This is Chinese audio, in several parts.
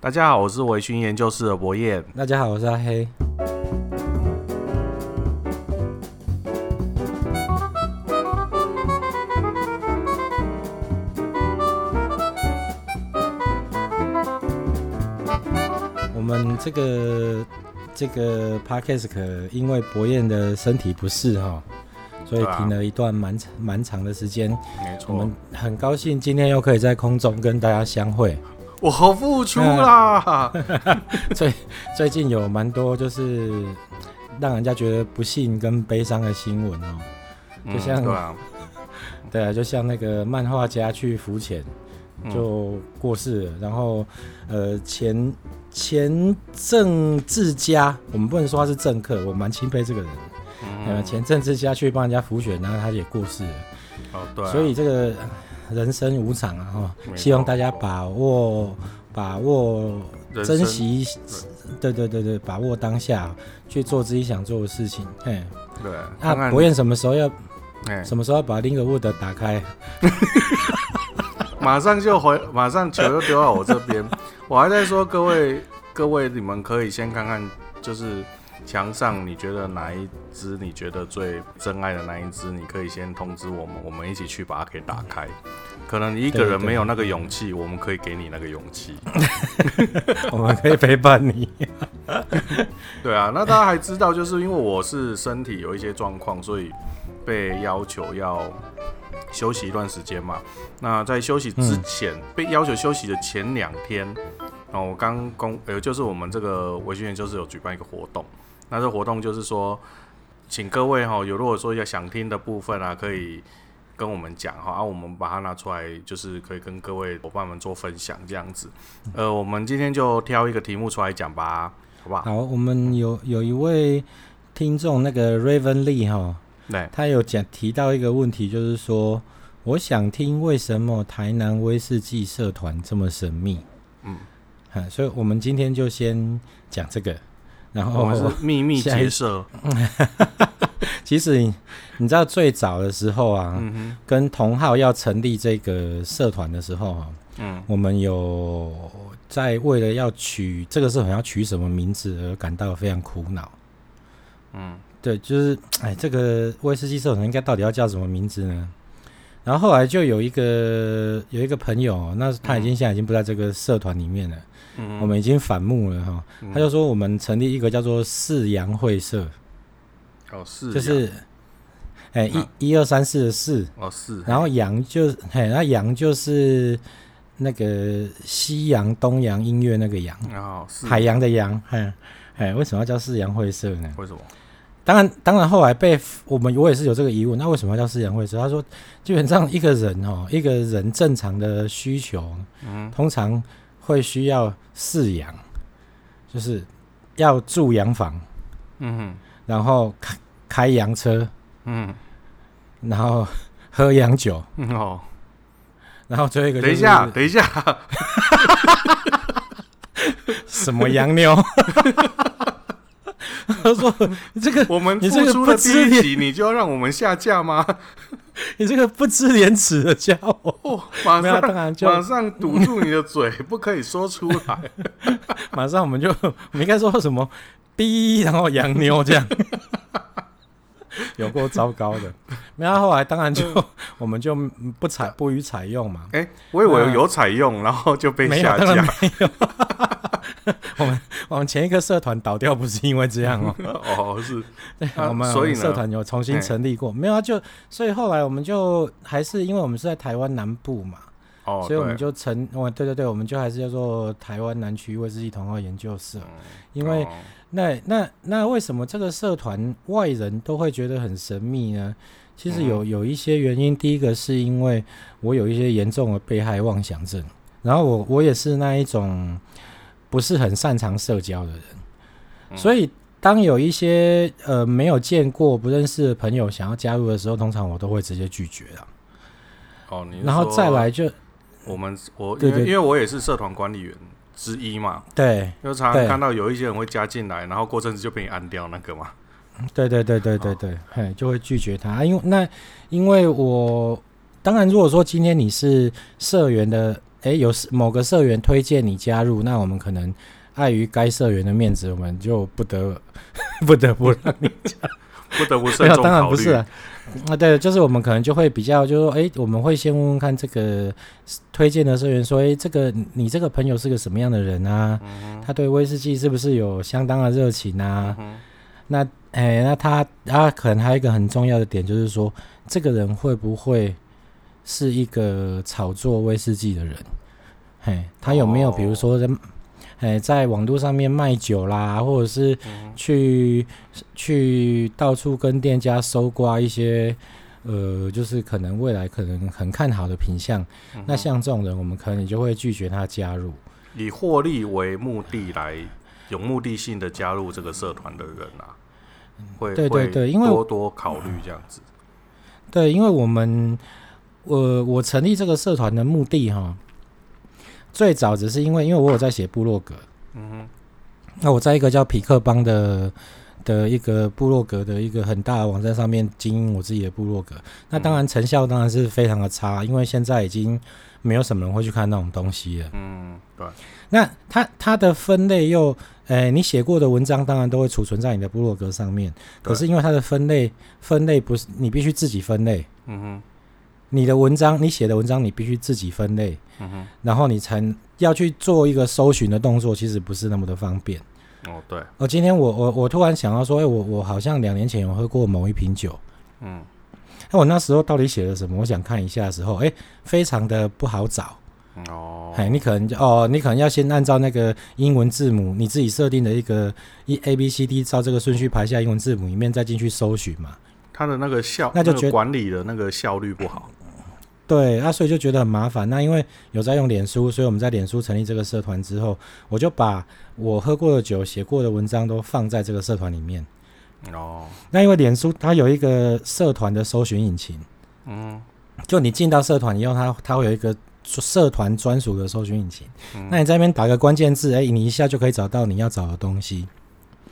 大家好，我是微醺研究室的博彦。大家好，我是阿黑。我们这个这个 podcast 因为博彦的身体不适哈。所以停了一段蛮长蛮长的时间，没错。我们很高兴今天又可以在空中跟大家相会。我好付出啦！最最近有蛮多就是让人家觉得不幸跟悲伤的新闻哦，就像、嗯对啊，对啊，就像那个漫画家去浮潜就过世了，嗯、然后呃前前政治家，我们不能说他是政客，我蛮钦佩这个人。呃，前政治家去帮人家浮选，然后他也过世了。哦，对、啊。所以这个人生无常啊，哈，希望大家把握、把握、珍惜，对对对对，把握当下，去做自己想做的事情。嘿，对。那博彦什么时候要？什么时候要把 Linkwood 打开？马上就回，马上球就丢到我这边。我还在说，各位各位，你们可以先看看，就是。墙上你觉得哪一只？你觉得最真爱的那一只？你可以先通知我们，我们一起去把它给打开。可能你一个人没有那个勇气，我们可以给你那个勇气。我们可以陪伴你。对啊，那大家还知道，就是因为我是身体有一些状况，所以被要求要休息一段时间嘛。那在休息之前，嗯、被要求休息的前两天，然后我刚公呃，就是我们这个微醺研究室有举办一个活动。那这活动就是说，请各位哈，有如果说要想听的部分啊，可以跟我们讲哈，啊，我们把它拿出来，就是可以跟各位伙伴们做分享这样子。呃，我们今天就挑一个题目出来讲吧，好不好？好，我们有有一位听众那个 Raven Lee 哈，对，他有讲提到一个问题，就是说，我想听为什么台南威士忌社团这么神秘？嗯，好，所以我们今天就先讲这个。然后我们是秘密 结社。其实你，你知道最早的时候啊，嗯、哼跟同号要成立这个社团的时候啊，嗯，我们有在为了要取这个社团要取什么名字而感到非常苦恼。嗯，对，就是哎，这个威士忌社团应该到底要叫什么名字呢？然后后来就有一个有一个朋友，那他已经现在已经不在这个社团里面了。我们已经反目了哈，他就说我们成立一个叫做四阳会社，哦四，就是，哎一一二三四的四，哦四，然后阳就嘿那阳就是那个西洋东洋音乐那个洋，哦海洋的洋，哎哎为什么要叫四阳会社呢？为什么？当然当然后来被我们我也是有这个疑问，那为什么要叫四阳会社？他说基本上一个人哦一个人正常的需求，嗯，通常。会需要饲养，就是要住洋房，嗯，然后开开洋车，嗯，然后喝洋酒，嗯哦，然后最后一个、就是，等一下，等一下，什么洋妞？他说：“这个 我们付出了第一集，你就要让我们下架吗？你这个不知廉耻的家伙！哦、马上马上堵住你的嘴，不可以说出来。马上我们就我们应该说什么？逼，然后洋妞这样，有够糟糕的。没有后来当然就 我们就不采不予采用嘛。哎、欸，我以为有采用，然后就被下架。” 我们我们前一个社团倒掉不是因为这样哦，哦是，对，我们所以社团有重新成立过，没有啊？就所以后来我们就还是因为我们是在台湾南部嘛，哦，所以我们就成，哦，对对对，我们就还是叫做台湾南区威士忌同号研究社，因为那那那为什么这个社团外人都会觉得很神秘呢？其实有有一些原因，第一个是因为我有一些严重的被害妄想症，然后我我也是那一种。不是很擅长社交的人，嗯、所以当有一些呃没有见过、不认识的朋友想要加入的时候，通常我都会直接拒绝了。哦，你然后再来就我们我因为因为我也是社团管理员之一嘛，对，就常常看到有一些人会加进来，然后过阵子就被你按掉那个嘛。对对对对对对，哦、嘿，就会拒绝他，啊、因为那因为我当然如果说今天你是社员的。诶有某个社员推荐你加入，那我们可能碍于该社员的面子，我们就不得 不得不让你加，不得不慎重考虑。当然不是啊，啊对，就是我们可能就会比较，就是说，诶，我们会先问问看这个推荐的社员说，诶，这个你这个朋友是个什么样的人啊？嗯、他对威士忌是不是有相当的热情啊？嗯、那诶，那他他可能还有一个很重要的点，就是说，这个人会不会？是一个炒作威士忌的人，嘿，他有没有比如说在，哎，在网络上面卖酒啦，或者是去去到处跟店家搜刮一些，呃，就是可能未来可能很看好的品相，那像这种人，我们可能就会拒绝他加入。以获利为目的来有目的性的加入这个社团的人啊，会对对对，因为多多考虑这样子。对，因为我们。我我成立这个社团的目的哈，最早只是因为因为我有在写部落格，嗯哼，那我在一个叫匹克邦的的一个部落格的一个很大的网站上面经营我自己的部落格，那当然成效当然是非常的差，因为现在已经没有什么人会去看那种东西了，嗯，对。那它它的分类又，诶，你写过的文章当然都会储存在你的部落格上面，可是因为它的分类分类不是你必须自己分类，嗯哼。你的文章，你写的文章，你必须自己分类，然后你才要去做一个搜寻的动作，其实不是那么的方便。哦，对。哦，今天我我我突然想到说，哎，我我好像两年前有喝过某一瓶酒，嗯，那我那时候到底写了什么？我想看一下的时候，哎，非常的不好找。哦，哎，你可能哦，你可能要先按照那个英文字母，你自己设定的一个一 A B C D，照这个顺序排下英文字母里面再进去搜寻嘛。它的那个效，那就觉得管理的那个效率不好。对啊，所以就觉得很麻烦。那因为有在用脸书，所以我们在脸书成立这个社团之后，我就把我喝过的酒、写过的文章都放在这个社团里面。哦，那因为脸书它有一个社团的搜寻引擎，嗯，就你进到社团以后，它它会有一个社团专属的搜寻引擎。嗯，那你在那边打个关键字，哎，你一下就可以找到你要找的东西。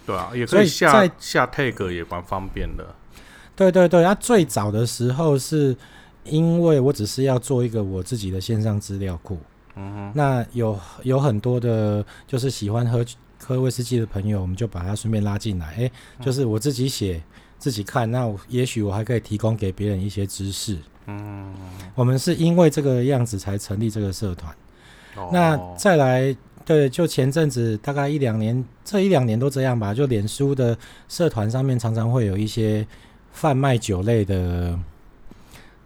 对啊，也可以下在下 tag 也蛮方便的。对对对，它最早的时候是。因为我只是要做一个我自己的线上资料库，嗯哼，那有有很多的，就是喜欢喝喝威士忌的朋友，我们就把他顺便拉进来，诶，就是我自己写自己看，那也许我还可以提供给别人一些知识，嗯，我们是因为这个样子才成立这个社团，哦，那再来，对，就前阵子大概一两年，这一两年都这样吧，就脸书的社团上面常常会有一些贩卖酒类的。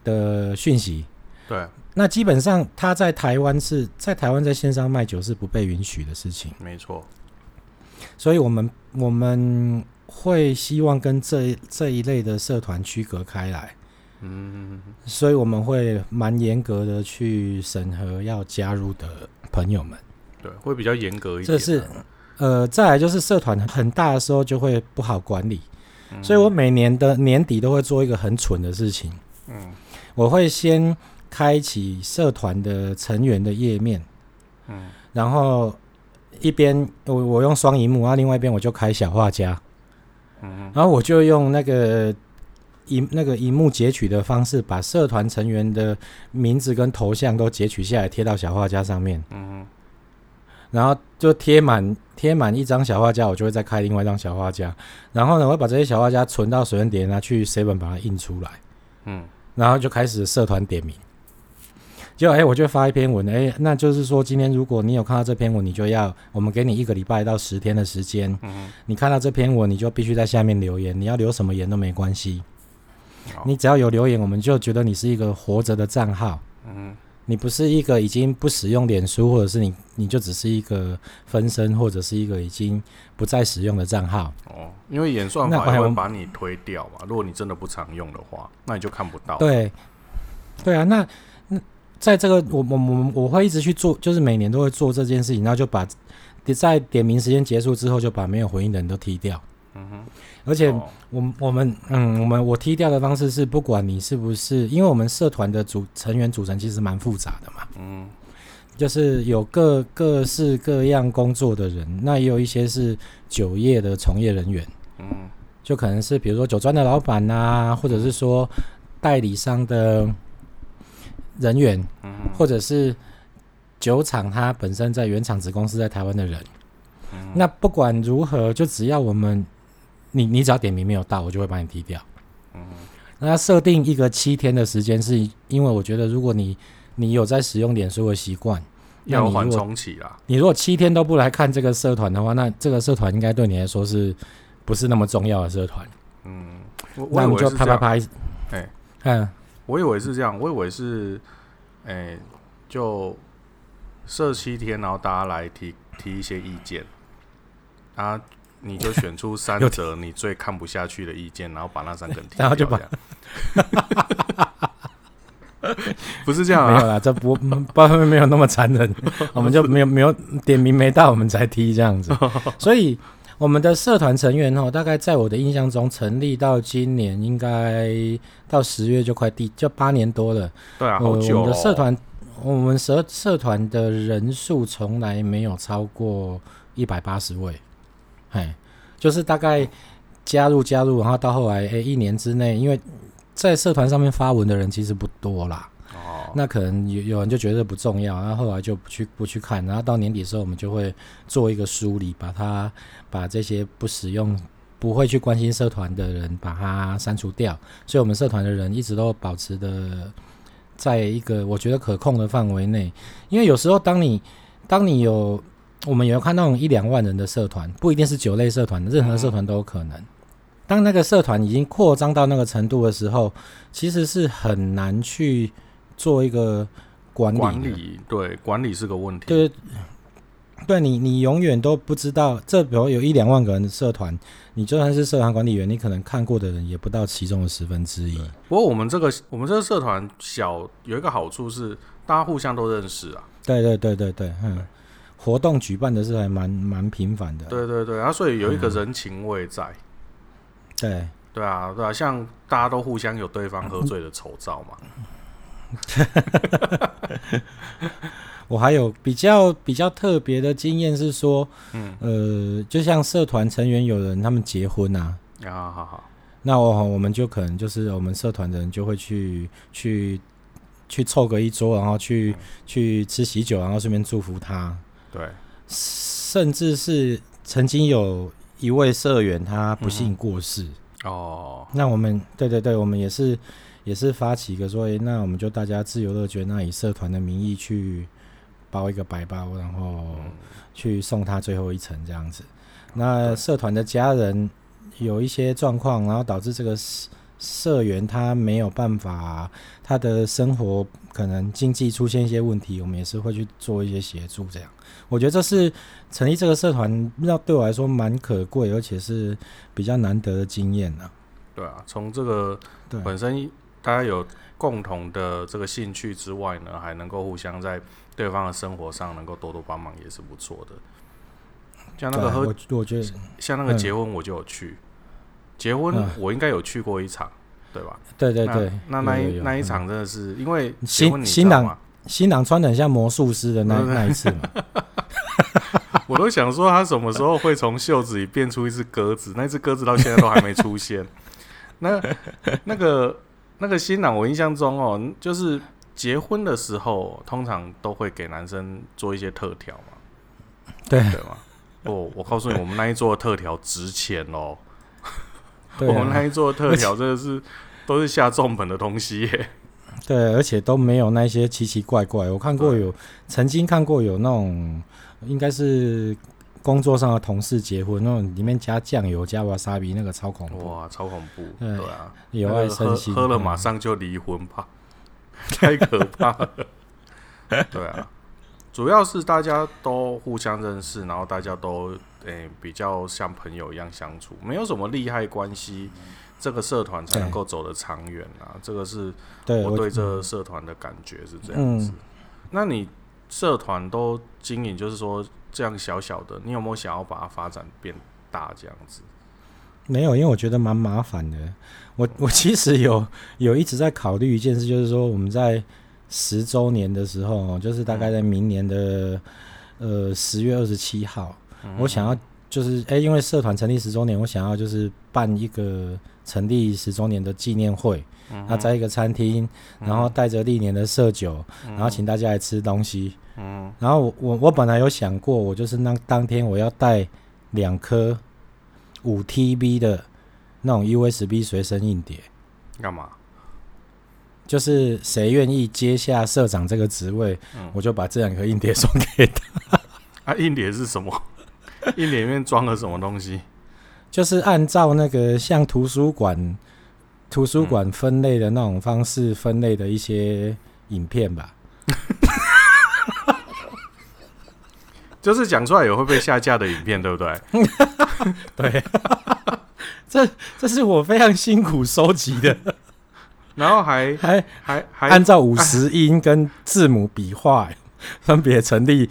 的讯息，对，那基本上他在台湾是在台湾在线上卖酒是不被允许的事情，没错。所以我们我们会希望跟这这一类的社团区隔开来，嗯，所以我们会蛮严格的去审核要加入的朋友们，对，会比较严格一点。这是呃，再来就是社团很大的时候就会不好管理，嗯，所以我每年的年底都会做一个很蠢的事情，嗯。我会先开启社团的成员的页面，嗯，然后一边我我用双荧幕，然后另外一边我就开小画家，嗯，然后我就用那个荧那个荧幕截取的方式，把社团成员的名字跟头像都截取下来贴到小画家上面，嗯，然后就贴满贴满一张小画家，我就会再开另外一张小画家，然后呢，我会把这些小画家存到水印碟拿去 seven 把它印出来，嗯。然后就开始社团点名，就哎，我就发一篇文，哎，那就是说，今天如果你有看到这篇文，你就要我们给你一个礼拜到十天的时间，嗯，你看到这篇文，你就必须在下面留言，你要留什么言都没关系，你只要有留言，我们就觉得你是一个活着的账号，嗯。你不是一个已经不使用脸书，或者是你你就只是一个分身，或者是一个已经不再使用的账号哦。因为演算法会把你推掉嘛。如果你真的不常用的话，那你就看不到。对，对啊。那那在这个我我我我会一直去做，就是每年都会做这件事情，然后就把在点名时间结束之后，就把没有回应的人都踢掉。嗯哼。而且我们我们嗯，我们我踢掉的方式是，不管你是不是，因为我们社团的组成员组成其实蛮复杂的嘛，嗯，就是有各各式各样工作的人，那也有一些是酒业的从业人员，嗯，就可能是比如说酒庄的老板呐、啊，或者是说代理商的人员，嗯，或者是酒厂它本身在原厂子公司在台湾的人。那不管如何，就只要我们，你你只要点名没有到，我就会把你踢掉。嗯，那设定一个七天的时间，是因为我觉得如果你你有在使用脸书的习惯，要缓冲期啦。你如果七天都不来看这个社团的话，那这个社团应该对你来说是不是那么重要的社团？嗯，那我们就啪啪啪，哎，嗯，我以为是这样，我以为是，哎，就设七天，然后大家来提提一些意见。啊！你就选出三 则你最看不下去的意见，然后把那三个人踢掉，然后就把，不是这样啊？没有啦，这不不会没有那么残忍，我们就没有没有点名没到，我们才踢这样子。所以我们的社团成员哦，大概在我的印象中，成立到今年应该到十月就快第就八年多了。对啊，好久哦。我们的社团，我们社社团的人数从来没有超过一百八十位。哎，就是大概加入加入，然后到后来，哎，一年之内，因为在社团上面发文的人其实不多啦。哦。那可能有有人就觉得不重要，然后后来就不去不去看，然后到年底的时候，我们就会做一个梳理，把它把这些不使用、不会去关心社团的人，把它删除掉。所以，我们社团的人一直都保持的在一个我觉得可控的范围内。因为有时候，当你当你有我们有看那种一两万人的社团，不一定是酒类社团，任何社团都有可能。当那个社团已经扩张到那个程度的时候，其实是很难去做一个管理。管理，对，管理是个问题。对，对你，你永远都不知道。这比如有一两万个人的社团，你就算是社团管理员，你可能看过的人也不到其中的十分之一。不过我们这个我们这个社团小，有一个好处是，大家互相都认识啊。对对对对对，嗯。活动举办的是还蛮蛮频繁的，对对对，啊，所以有一个人情味在，嗯、对。对啊对啊，像大家都互相有对方喝醉的丑照嘛。我还有比较比较特别的经验是说，嗯。呃，就像社团成员有人他们结婚啊，啊好好，那我我们就可能就是我们社团的人就会去去去凑个一桌，然后去、嗯、去吃喜酒，然后顺便祝福他。对，甚至是曾经有一位社员他不幸过世、嗯、哦，那我们对对对，我们也是也是发起一个说，诶，那我们就大家自由乐捐，那以社团的名义去包一个白包，然后去送他最后一程这样子。那社团的家人有一些状况，然后导致这个社员他没有办法，他的生活可能经济出现一些问题，我们也是会去做一些协助这样。我觉得这是成立这个社团，那对我来说蛮可贵，而且是比较难得的经验呢。对啊，从这个本身大家有共同的这个兴趣之外呢，还能够互相在对方的生活上能够多多帮忙，也是不错的。像那个喝，我我觉得像那个结婚我就有去，结婚我应该有去过一场，对吧？对对对，那那一那一场真的是因为新新郎新郎穿的很像魔术师的那那一次嘛。我都想说，他什么时候会从袖子里变出一只鸽子？那只鸽子到现在都还没出现。那那个那个新郎，我印象中哦，就是结婚的时候，通常都会给男生做一些特调嘛，对对吗？哦，我告诉你，我们那一桌的特调值钱哦。我们那一桌的特调真的是都是下重本的东西耶。对，而且都没有那些奇奇怪怪。我看过有，曾经看过有那种。应该是工作上的同事结婚，那种里面加酱油、加瓦萨比，那个超恐怖。哇，超恐怖！对，对啊，有爱生气，喝了马上就离婚吧，太可怕了。对啊，主要是大家都互相认识，然后大家都诶、欸、比较像朋友一样相处，没有什么利害关系，这个社团才能够走得长远啊。这个是我对这个社团的感觉是这样子。嗯、那你？社团都经营，就是说这样小小的，你有没有想要把它发展变大这样子？没有，因为我觉得蛮麻烦的。我我其实有有一直在考虑一件事，就是说我们在十周年的时候，就是大概在明年的呃十月二十七号，嗯、我想要就是哎、欸，因为社团成立十周年，我想要就是办一个成立十周年的纪念会。那在一个餐厅，然后带着历年的社酒，然后请大家来吃东西，嗯，然后我我我本来有想过，我就是那当天我要带两颗五 TB 的那种 USB 随身硬碟，干嘛？就是谁愿意接下社长这个职位，嗯、我就把这两颗硬碟送给他。啊，硬碟是什么？硬碟里面装了什么东西？就是按照那个像图书馆图书馆分类的那种方式分类的一些影片吧。就是讲出来也会被下架的影片，对不对？对，这这是我非常辛苦收集的，然后还还还还按照五十音跟字母笔画 分别成立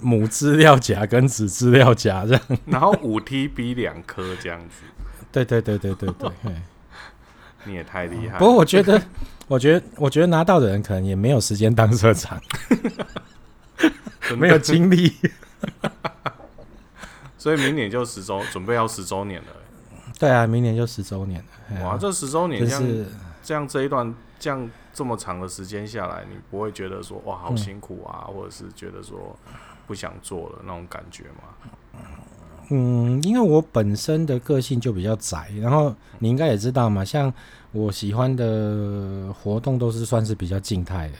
母资料夹跟子资料夹这样，然后五 TB 两颗这样子。对对对对对对，你也太厉害。不过我觉得，我觉得，我觉得拿到的人可能也没有时间当社长，没有精力。所以明年就十周，准备要十周年了。对啊，明年就十周年了。哇，这十周年这样、就是、这样这一段这样这么长的时间下来，你不会觉得说哇好辛苦啊，嗯、或者是觉得说不想做了那种感觉吗？嗯，因为我本身的个性就比较宅，然后你应该也知道嘛，像我喜欢的活动都是算是比较静态的，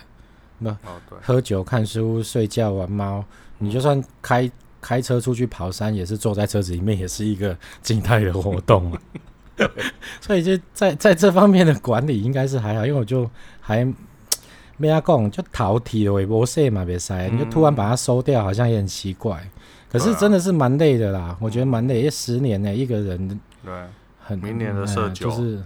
那、哦、喝酒、看书、睡觉、玩猫。你就算开开车出去跑山，也是坐在车子里面，也是一个静态的活动啊。所以就在在这方面的管理应该是还好，因为我就还没阿讲，就淘体的微博社嘛，别塞，你就突然把它收掉，好像也很奇怪。可是真的是蛮累的啦，我觉得蛮累，十年呢，一个人对，很明年的社交就是。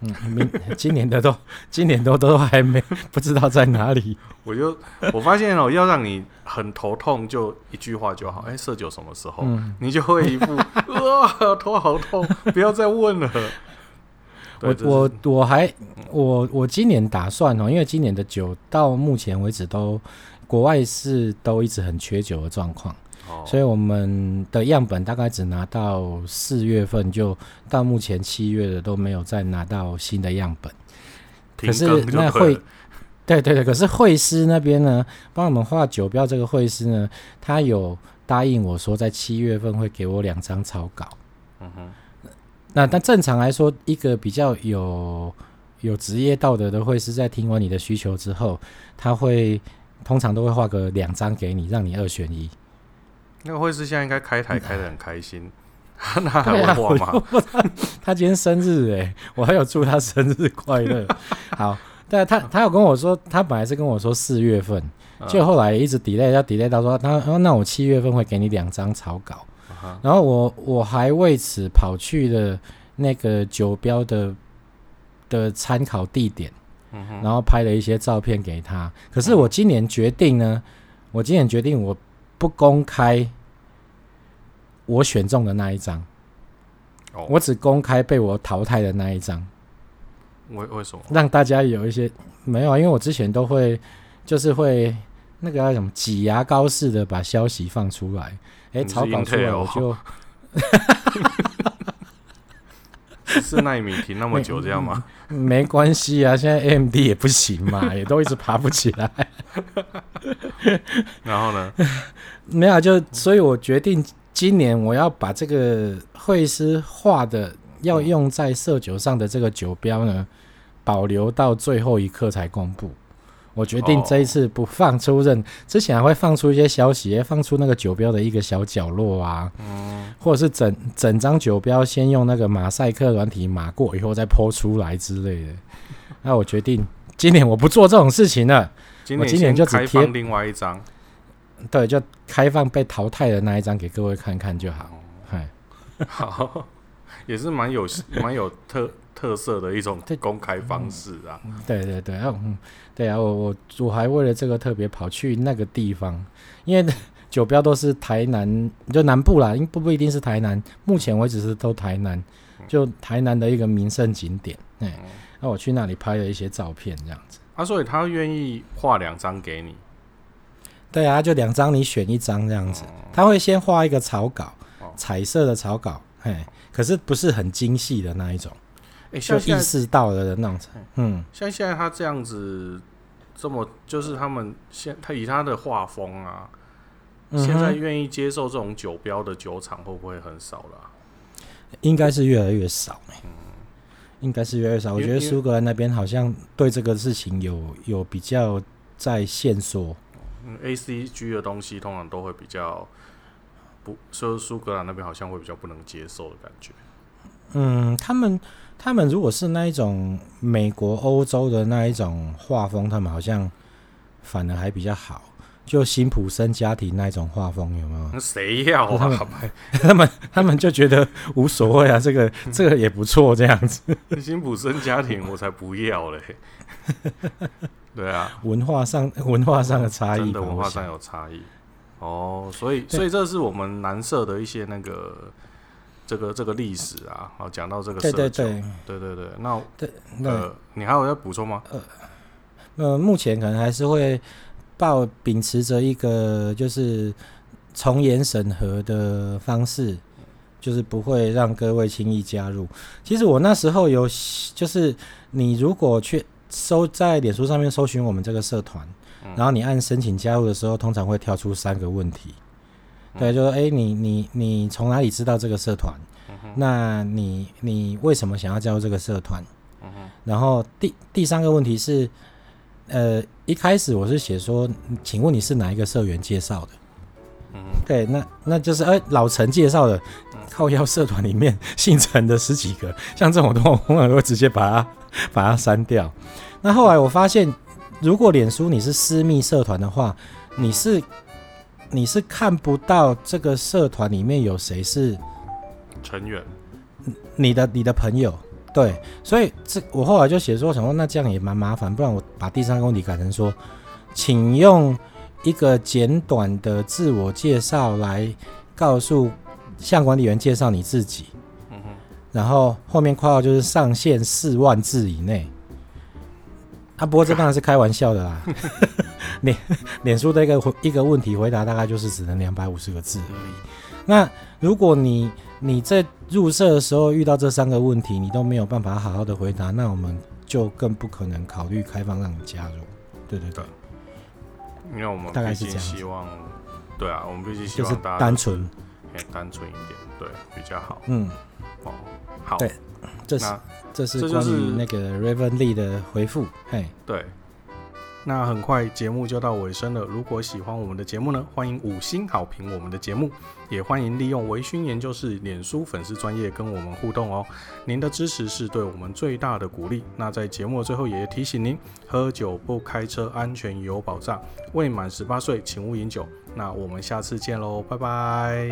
嗯，明今年的都，今年都都 还没不知道在哪里。我就我发现哦，要让你很头痛，就一句话就好。哎、欸，社酒什么时候？嗯、你就会一副哇，头好痛，不要再问了。我我我还我我今年打算哦，因为今年的酒到目前为止都国外是都一直很缺酒的状况。所以我们的样本大概只拿到四月份，就到目前七月的都没有再拿到新的样本。可是那会，对对对，可是会师那边呢，帮我们画酒标这个会师呢，他有答应我说在七月份会给我两张草稿。嗯哼。那但正常来说，一个比较有有职业道德的会师，在听完你的需求之后，他会通常都会画个两张给你，让你二选一。那个会师现在应该开台开的很开心，嗯、那还会画吗？他，他今天生日哎，我还有祝他生日快乐。好，但他他有跟我说，他本来是跟我说四月份，就后来一直 delay，要 delay 到说他那我七月份会给你两张草稿，然后我我还为此跑去了那个酒标的的参考地点，然后拍了一些照片给他。可是我今年决定呢，我今年决定我。不公开我选中的那一张，我只公开被我淘汰的那一张。为为什么？让大家有一些没有啊？因为我之前都会就是会那个叫什么挤牙膏似的把消息放出来，哎，草稿出来我就。是奈米停那么久这样吗？没关系啊，现在 AMD 也不行嘛，也都一直爬不起来。然后呢？没有，就所以我决定今年我要把这个会师画的要用在色酒上的这个酒标呢，保留到最后一刻才公布。我决定这一次不放出任，之前还会放出一些消息，放出那个酒标的一个小角落啊，嗯，或者是整整张酒标先用那个马赛克软体码过以后再 po 出来之类的。那我决定今年我不做这种事情了，我今年就只贴另外一张，对，就开放被淘汰的那一张给各位看看就好。嗨，好，也是蛮有蛮有特。特色的一种公开方式啊，对对对，嗯，对啊，我我我还为了这个特别跑去那个地方，因为 酒标都是台南，就南部啦，因不不一定是台南，目前为止是都台南，就台南的一个名胜景点，哎，那我去那里拍了一些照片，这样子。啊，所以他愿意画两张给你？对啊，就两张你选一张这样子，他会先画一个草稿，彩色的草稿，哎，可是不是很精细的那一种。哎、欸，像意识到了的那种，嗯，像现在他这样子这么，就是他们现他以他的画风啊，嗯、现在愿意接受这种酒标的酒厂会不会很少了、啊？应该是越来越少，嗯，应该是越来越少。我觉得苏格兰那边好像对这个事情有有比较在线索。嗯，A C G 的东西通常都会比较不，说苏格兰那边好像会比较不能接受的感觉。嗯，他们他们如果是那一种美国、欧洲的那一种画风，他们好像反而还比较好。就辛普森家庭那一种画风有没有？那谁要啊？他们他们他们就觉得无所谓啊，这个这个也不错，这样子。辛普森家庭我才不要嘞。对啊，文化上文化上的差异，真的文化上有差异。哦，所以所以这是我们南社的一些那个。这个这个历史啊，好讲到这个，对对对对对对，那对那呃，你还有要补充吗？呃呃，目前可能还是会抱秉持着一个就是从严审核的方式，就是不会让各位轻易加入。其实我那时候有，就是你如果去搜在脸书上面搜寻我们这个社团，嗯、然后你按申请加入的时候，通常会跳出三个问题。对，就说哎，你你你从哪里知道这个社团？嗯、那你你为什么想要加入这个社团？嗯、然后第第三个问题是，呃，一开始我是写说，请问你是哪一个社员介绍的？嗯，对，那那就是哎，老陈介绍的，靠腰社团里面 姓陈的十几个，像这种的话，我会直接把它把它删掉。那后来我发现，如果脸书你是私密社团的话，你是。你是看不到这个社团里面有谁是成员，你的你的朋友，对，所以这我后来就写说，想说那这样也蛮麻烦，不然我把第三个问题改成说，请用一个简短的自我介绍来告诉向管理员介绍你自己，嗯哼，然后后面括号就是上限四万字以内。啊，不过这当然是开玩笑的啦。脸 脸书的一个一个问题回答大概就是只能两百五十个字而已。那如果你你在入社的时候遇到这三个问题，你都没有办法好好的回答，那我们就更不可能考虑开放让你加入。对对对，因为我们大概是这样。希望，对啊，我们必须希望大家单纯，单纯一点，对，比较好。嗯，哦，好，对，这是。这是关于那个 Raven Lee 的回复。嘿，对。那很快节目就到尾声了。如果喜欢我们的节目呢，欢迎五星好评我们的节目，也欢迎利用微醺研究室脸书粉丝专页跟我们互动哦。您的支持是对我们最大的鼓励。那在节目的最后也提醒您，喝酒不开车，安全有保障。未满十八岁请勿饮酒。那我们下次见喽，拜拜。